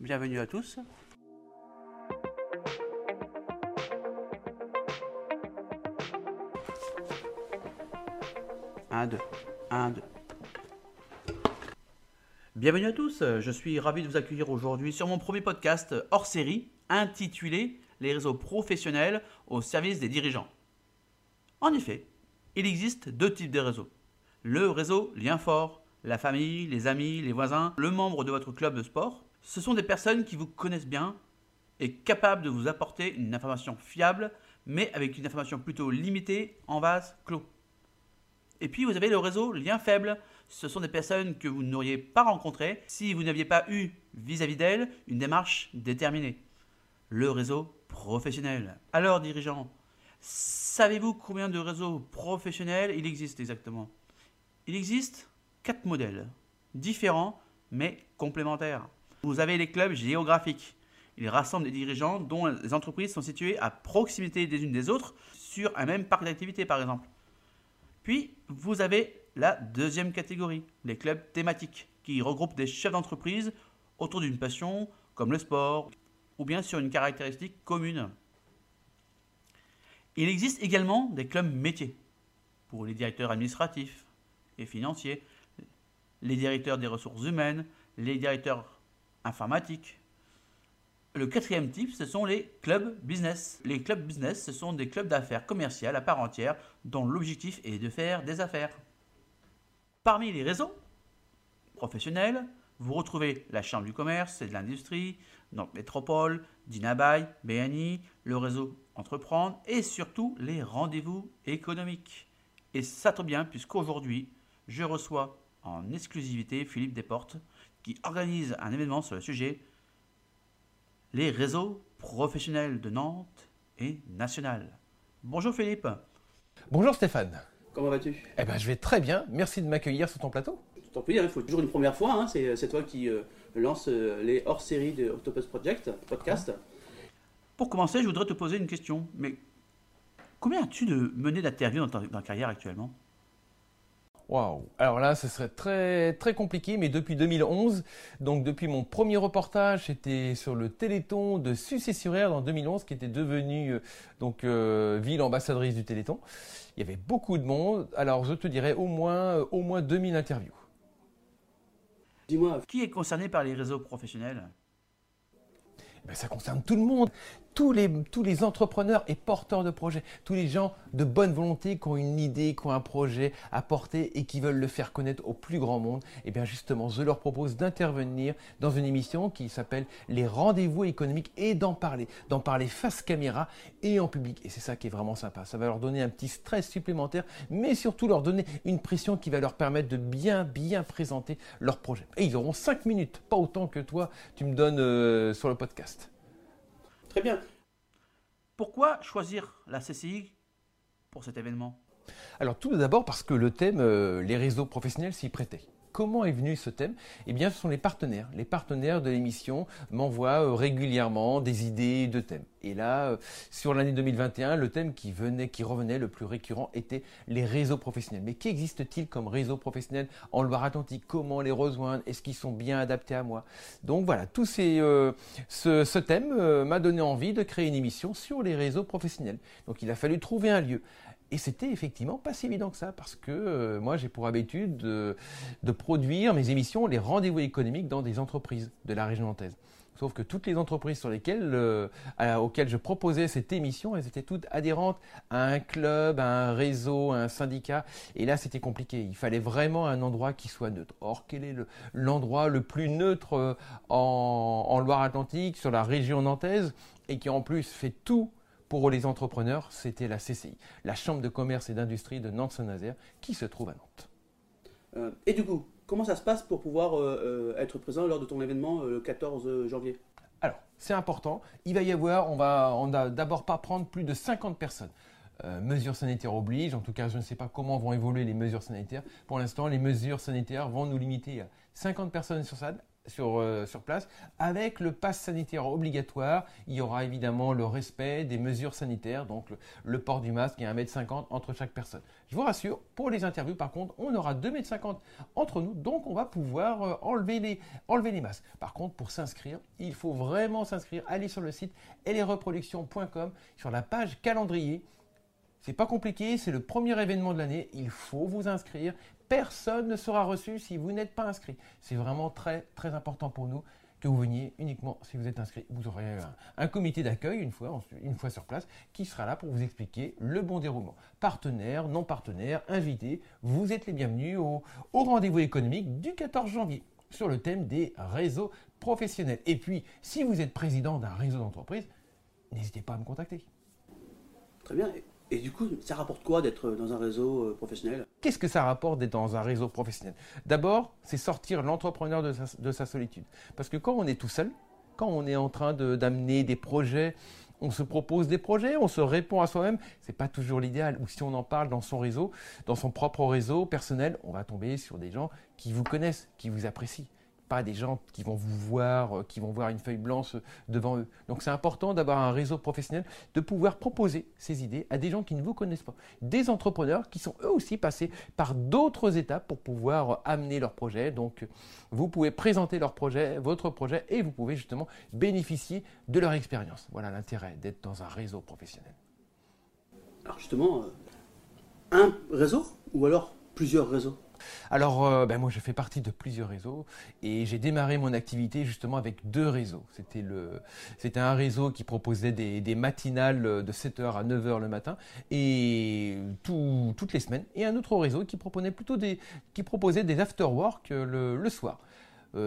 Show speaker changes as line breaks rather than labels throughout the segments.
bienvenue à tous. Un, deux, un, deux. Bienvenue à tous, je suis ravi de vous accueillir aujourd'hui sur mon premier podcast hors série intitulé Les réseaux professionnels au service des dirigeants. En effet, il existe deux types de réseaux. Le réseau lien fort, la famille, les amis, les voisins, le membre de votre club de sport, ce sont des personnes qui vous connaissent bien et capables de vous apporter une information fiable, mais avec une information plutôt limitée en vase clos. Et puis vous avez le réseau lien faible. Ce sont des personnes que vous n'auriez pas rencontrées si vous n'aviez pas eu vis-à-vis d'elles une démarche déterminée. Le réseau professionnel. Alors dirigeants, savez-vous combien de réseaux professionnels il existe exactement? Il existe quatre modèles, différents mais complémentaires. Vous avez les clubs géographiques. Ils rassemblent des dirigeants dont les entreprises sont situées à proximité des unes des autres sur un même parc d'activité par exemple. Puis vous avez la deuxième catégorie, les clubs thématiques, qui regroupent des chefs d'entreprise autour d'une passion comme le sport ou bien sur une caractéristique commune. Il existe également des clubs métiers pour les directeurs administratifs et financiers, les directeurs des ressources humaines, les directeurs informatiques. Le quatrième type, ce sont les clubs business. Les clubs business, ce sont des clubs d'affaires commerciales à part entière dont l'objectif est de faire des affaires. Parmi les réseaux professionnels, vous retrouvez la Chambre du commerce et de l'industrie, donc Métropole, Dinabaye, BNI, le réseau Entreprendre et surtout les rendez-vous économiques. Et ça tombe bien puisqu'aujourd'hui, je reçois en exclusivité Philippe Desportes qui organise un événement sur le sujet les réseaux professionnels de Nantes et national. Bonjour Philippe.
Bonjour Stéphane.
Comment vas-tu?
Eh ben, je vais très bien. Merci de m'accueillir sur ton plateau.
Tant pis, hein, il faut toujours une première fois. Hein. C'est toi qui euh, lance euh, les hors-séries de Octopus Project, podcast. Pour commencer, je voudrais te poser une question. Mais combien as-tu de menées d'interviews dans ta carrière actuellement?
Waouh Alors là, ce serait très très compliqué, mais depuis 2011, donc depuis mon premier reportage, c'était sur le Téléthon de Sucé-sur-Air en 2011, qui était devenu euh, donc euh, ville ambassadrice du Téléthon. Il y avait beaucoup de monde. Alors je te dirais au moins euh, au moins 2000 interviews.
Dis-moi, qui est concerné par les réseaux professionnels?
Ben, ça concerne tout le monde tous les, tous les entrepreneurs et porteurs de projets, tous les gens de bonne volonté qui ont une idée, qui ont un projet à porter et qui veulent le faire connaître au plus grand monde, et eh bien justement, je leur propose d'intervenir dans une émission qui s'appelle Les rendez-vous économiques et d'en parler, d'en parler face caméra et en public. Et c'est ça qui est vraiment sympa. Ça va leur donner un petit stress supplémentaire, mais surtout leur donner une pression qui va leur permettre de bien, bien présenter leur projet. Et ils auront 5 minutes, pas autant que toi, tu me donnes euh, sur le podcast.
Très bien. Pourquoi choisir la CCI pour cet événement?
Alors tout d'abord parce que le thème, euh, les réseaux professionnels s'y prêtaient. Comment est venu ce thème? Eh bien, ce sont les partenaires. Les partenaires de l'émission m'envoient euh, régulièrement des idées de thèmes. Et là, euh, sur l'année 2021, le thème qui venait, qui revenait le plus récurrent était les réseaux professionnels. Mais qu'existe-t-il comme réseaux professionnels en Loire-Atlantique? Comment les rejoindre? Est-ce qu'ils sont bien adaptés à moi? Donc voilà, tout ce, thème m'a donné envie de créer une émission sur les réseaux professionnels. Donc il a fallu trouver un lieu. Et c'était effectivement pas si évident que ça, parce que euh, moi j'ai pour habitude de, produire mes émissions, les rendez-vous économiques dans des entreprises de la région nantaise. Sauf que toutes les entreprises sur lesquelles, euh, auxquelles je proposais cette émission, elles étaient toutes adhérentes à un club, à un réseau, à un syndicat. Et là, c'était compliqué. Il fallait vraiment un endroit qui soit neutre. Or, quel est l'endroit le, plus neutre euh, en, en Loire-Atlantique, sur la région nantaise, et qui en plus fait tout pour les entrepreneurs, c'était la CCI, la Chambre de commerce et d'industrie de Nantes-Saint-Nazaire, qui se trouve à Nantes.
Euh, et du coup, comment ça se passe pour pouvoir euh, euh, être présent lors de ton événement le 14 janvier?
Alors, c'est important. Il va y avoir, on va, on d'abord pas prendre plus de 50 personnes. Mesures sanitaires obligent. En tout cas, je ne sais pas comment vont évoluer les mesures sanitaires. Pour l'instant, les mesures sanitaires vont nous limiter à 50 personnes sur euh, sur place. Avec le pass sanitaire obligatoire, il y aura évidemment le respect des mesures sanitaires, donc le, port du masque et 1m50 entre chaque personne. Je vous rassure, pour les interviews, par contre, on aura 2m50 entre nous, donc on va pouvoir euh, enlever, les, masques. Par contre, pour s'inscrire, il faut vraiment s'inscrire. Allez sur le site elesreproductions.com sur la page calendrier. C'est pas compliqué, c'est le premier événement de l'année. Il faut vous inscrire personne ne sera reçu si vous n'êtes pas inscrit. C'est vraiment très très important pour nous que vous veniez uniquement si vous êtes inscrit. Vous aurez un, comité d'accueil une fois, une fois sur place qui sera là pour vous expliquer le bon déroulement. Partenaires, non partenaires, invités, vous êtes les bienvenus au, au rendez-vous économique du 14 janvier sur le thème des réseaux professionnels. Et puis, si vous êtes président d'un réseau d'entreprise, n'hésitez pas à me contacter.
Très bien. Et du coup, ça rapporte quoi d'être dans un réseau euh, professionnel?
Qu'est-ce que ça rapporte d'être dans un réseau professionnel? D'abord, c'est sortir l'entrepreneur de, sa, solitude. Parce que quand on est tout seul, quand on est en train d'amener des projets, on se propose des projets, on se répond à soi-même, c'est pas toujours l'idéal. Ou si on en parle dans son réseau, dans son propre réseau personnel, on va tomber sur des gens qui vous connaissent, qui vous apprécient pas des gens qui vont vous voir, euh, qui vont voir une feuille blanche devant eux. Donc c'est important d'avoir un réseau professionnel, de pouvoir proposer ces idées à des gens qui ne vous connaissent pas, des entrepreneurs qui sont eux aussi passés par d'autres étapes pour pouvoir amener leur projet. Donc vous pouvez présenter leur projet, votre projet, et vous pouvez justement bénéficier de leur expérience. Voilà l'intérêt d'être dans un réseau professionnel.
Alors justement, euh, un réseau ou alors plusieurs réseaux
alors, euh, ben moi, je fais partie de plusieurs réseaux et j'ai démarré mon activité justement avec deux réseaux. C'était un réseau qui proposait des, matinales de 7h à 9h le matin et toutes les semaines, et un autre réseau qui proposait plutôt des, qui des after-work le, le soir.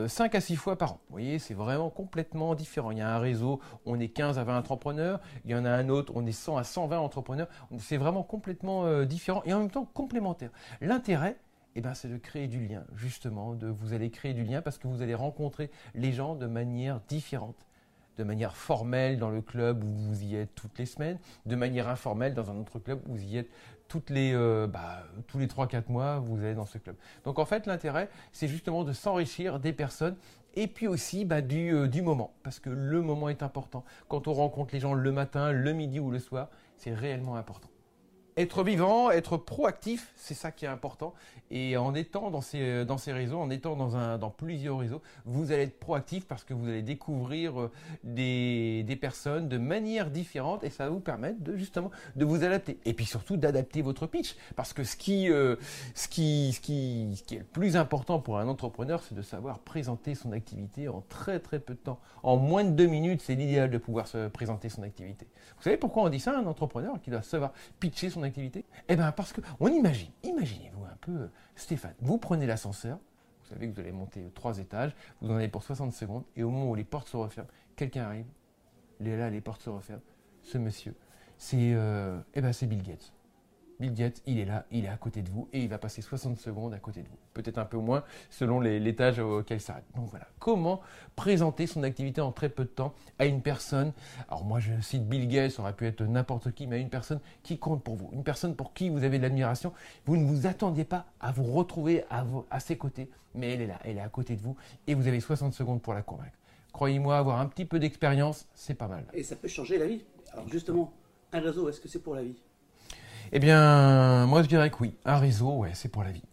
5 euh, à 6 fois par an. Vous voyez, c'est vraiment complètement différent. Il y a un réseau, on est 15 à 20 entrepreneurs. Il y en a un autre, on est 100 à 120 entrepreneurs. C'est vraiment complètement euh, différent et en même temps complémentaire. L'intérêt, eh ben, c'est de créer du lien, justement. De, vous allez créer du lien parce que vous allez rencontrer les gens de manière différente. De manière formelle dans le club où vous y êtes toutes les semaines, de manière informelle dans un autre club où vous y êtes toutes les, euh, bah, tous les 3-4 mois, vous allez dans ce club. Donc en fait, l'intérêt, c'est justement de s'enrichir des personnes et puis aussi bah, euh, du moment, parce que le moment est important. Quand on rencontre les gens le matin, le midi ou le soir, c'est réellement important être vivant, être proactif, c'est ça qui est important. Et en étant dans ces, dans ces réseaux, en étant dans, un, dans plusieurs réseaux, vous allez être proactif parce que vous allez découvrir euh, des, personnes de manière différente et ça va vous permettre de justement de vous adapter. Et puis surtout d'adapter votre pitch. Parce que ce qui, euh, ce, qui, est le plus important pour un entrepreneur, c'est de savoir présenter son activité en très très peu de temps. En moins de deux minutes, c'est l'idéal de pouvoir se présenter son activité. Vous savez pourquoi on dit ça un entrepreneur qui doit savoir pitcher son activité Eh bien parce que on imagine, imaginez-vous un peu, Stéphane, vous prenez l'ascenseur, vous savez que vous allez monter trois étages, vous en avez pour 60 secondes, et au moment où les portes se referment, quelqu'un arrive, là, les portes se referment, ce monsieur, c'est euh, eh ben, Bill Gates. Bill Gates, il est là, il est à côté de vous et il va passer 60 secondes à côté de vous. Peut-être un peu moins selon l'étage auquel il s'arrête. Donc voilà, comment présenter son activité en très peu de temps à une personne, alors moi je cite Bill Gates, ça aurait pu être n'importe qui, mais une personne qui compte pour vous, une personne pour qui vous avez de l'admiration. Vous ne vous attendiez pas à vous retrouver à, à ses côtés, mais elle est là, elle est à côté de vous et vous avez 60 secondes pour la convaincre. Croyez-moi, avoir un petit peu d'expérience, c'est pas mal.
Et ça peut changer la vie. Alors justement, un réseau, est-ce que c'est pour la vie?
Eh bien, moi je dirais que oui. Un réseau, ouais, c'est pour la vie.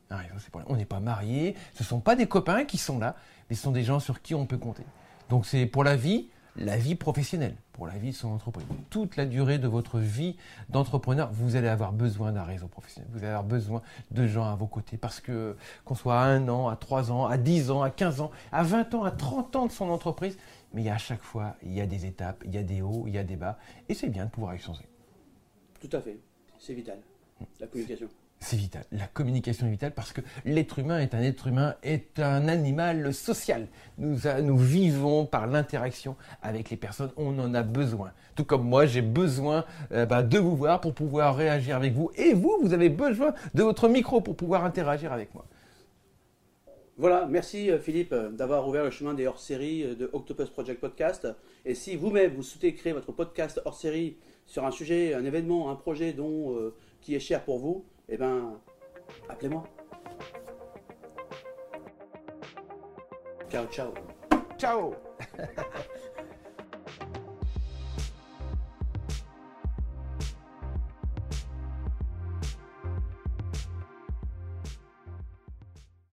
On n'est pas mariés, ce ne sont pas des copains qui sont là, mais ce sont des gens sur qui on peut compter. Donc c'est pour la vie, la vie professionnelle, pour la vie de son entreprise. Toute la durée de votre vie d'entrepreneur, vous allez avoir besoin d'un réseau professionnel. Vous allez avoir besoin de gens à vos côtés. Parce que qu'on soit à un an, à trois ans, à dix ans, à quinze ans, à vingt ans, à trente ans de son entreprise, mais à chaque fois, il y a des étapes, il y a des hauts, il y a des bas. Et c'est bien de pouvoir échanger.
Tout à fait. C'est vital. La communication.
C'est vital. La communication est vitale parce que l'être humain est un être humain, est un animal social. Nous, nous vivons par l'interaction avec les personnes. On en a besoin. Tout comme moi, j'ai besoin euh, bah, de vous voir pour pouvoir réagir avec vous. Et vous, vous avez besoin de votre micro pour pouvoir interagir avec moi.
Voilà, merci euh, Philippe euh, d'avoir ouvert le chemin des hors-séries de Octopus Project Podcast. Et si vous-même vous souhaitez créer votre podcast hors-série sur un sujet, un événement, un projet dont, euh, qui est cher pour vous, eh ben, appelez-moi. Ciao, ciao.
Ciao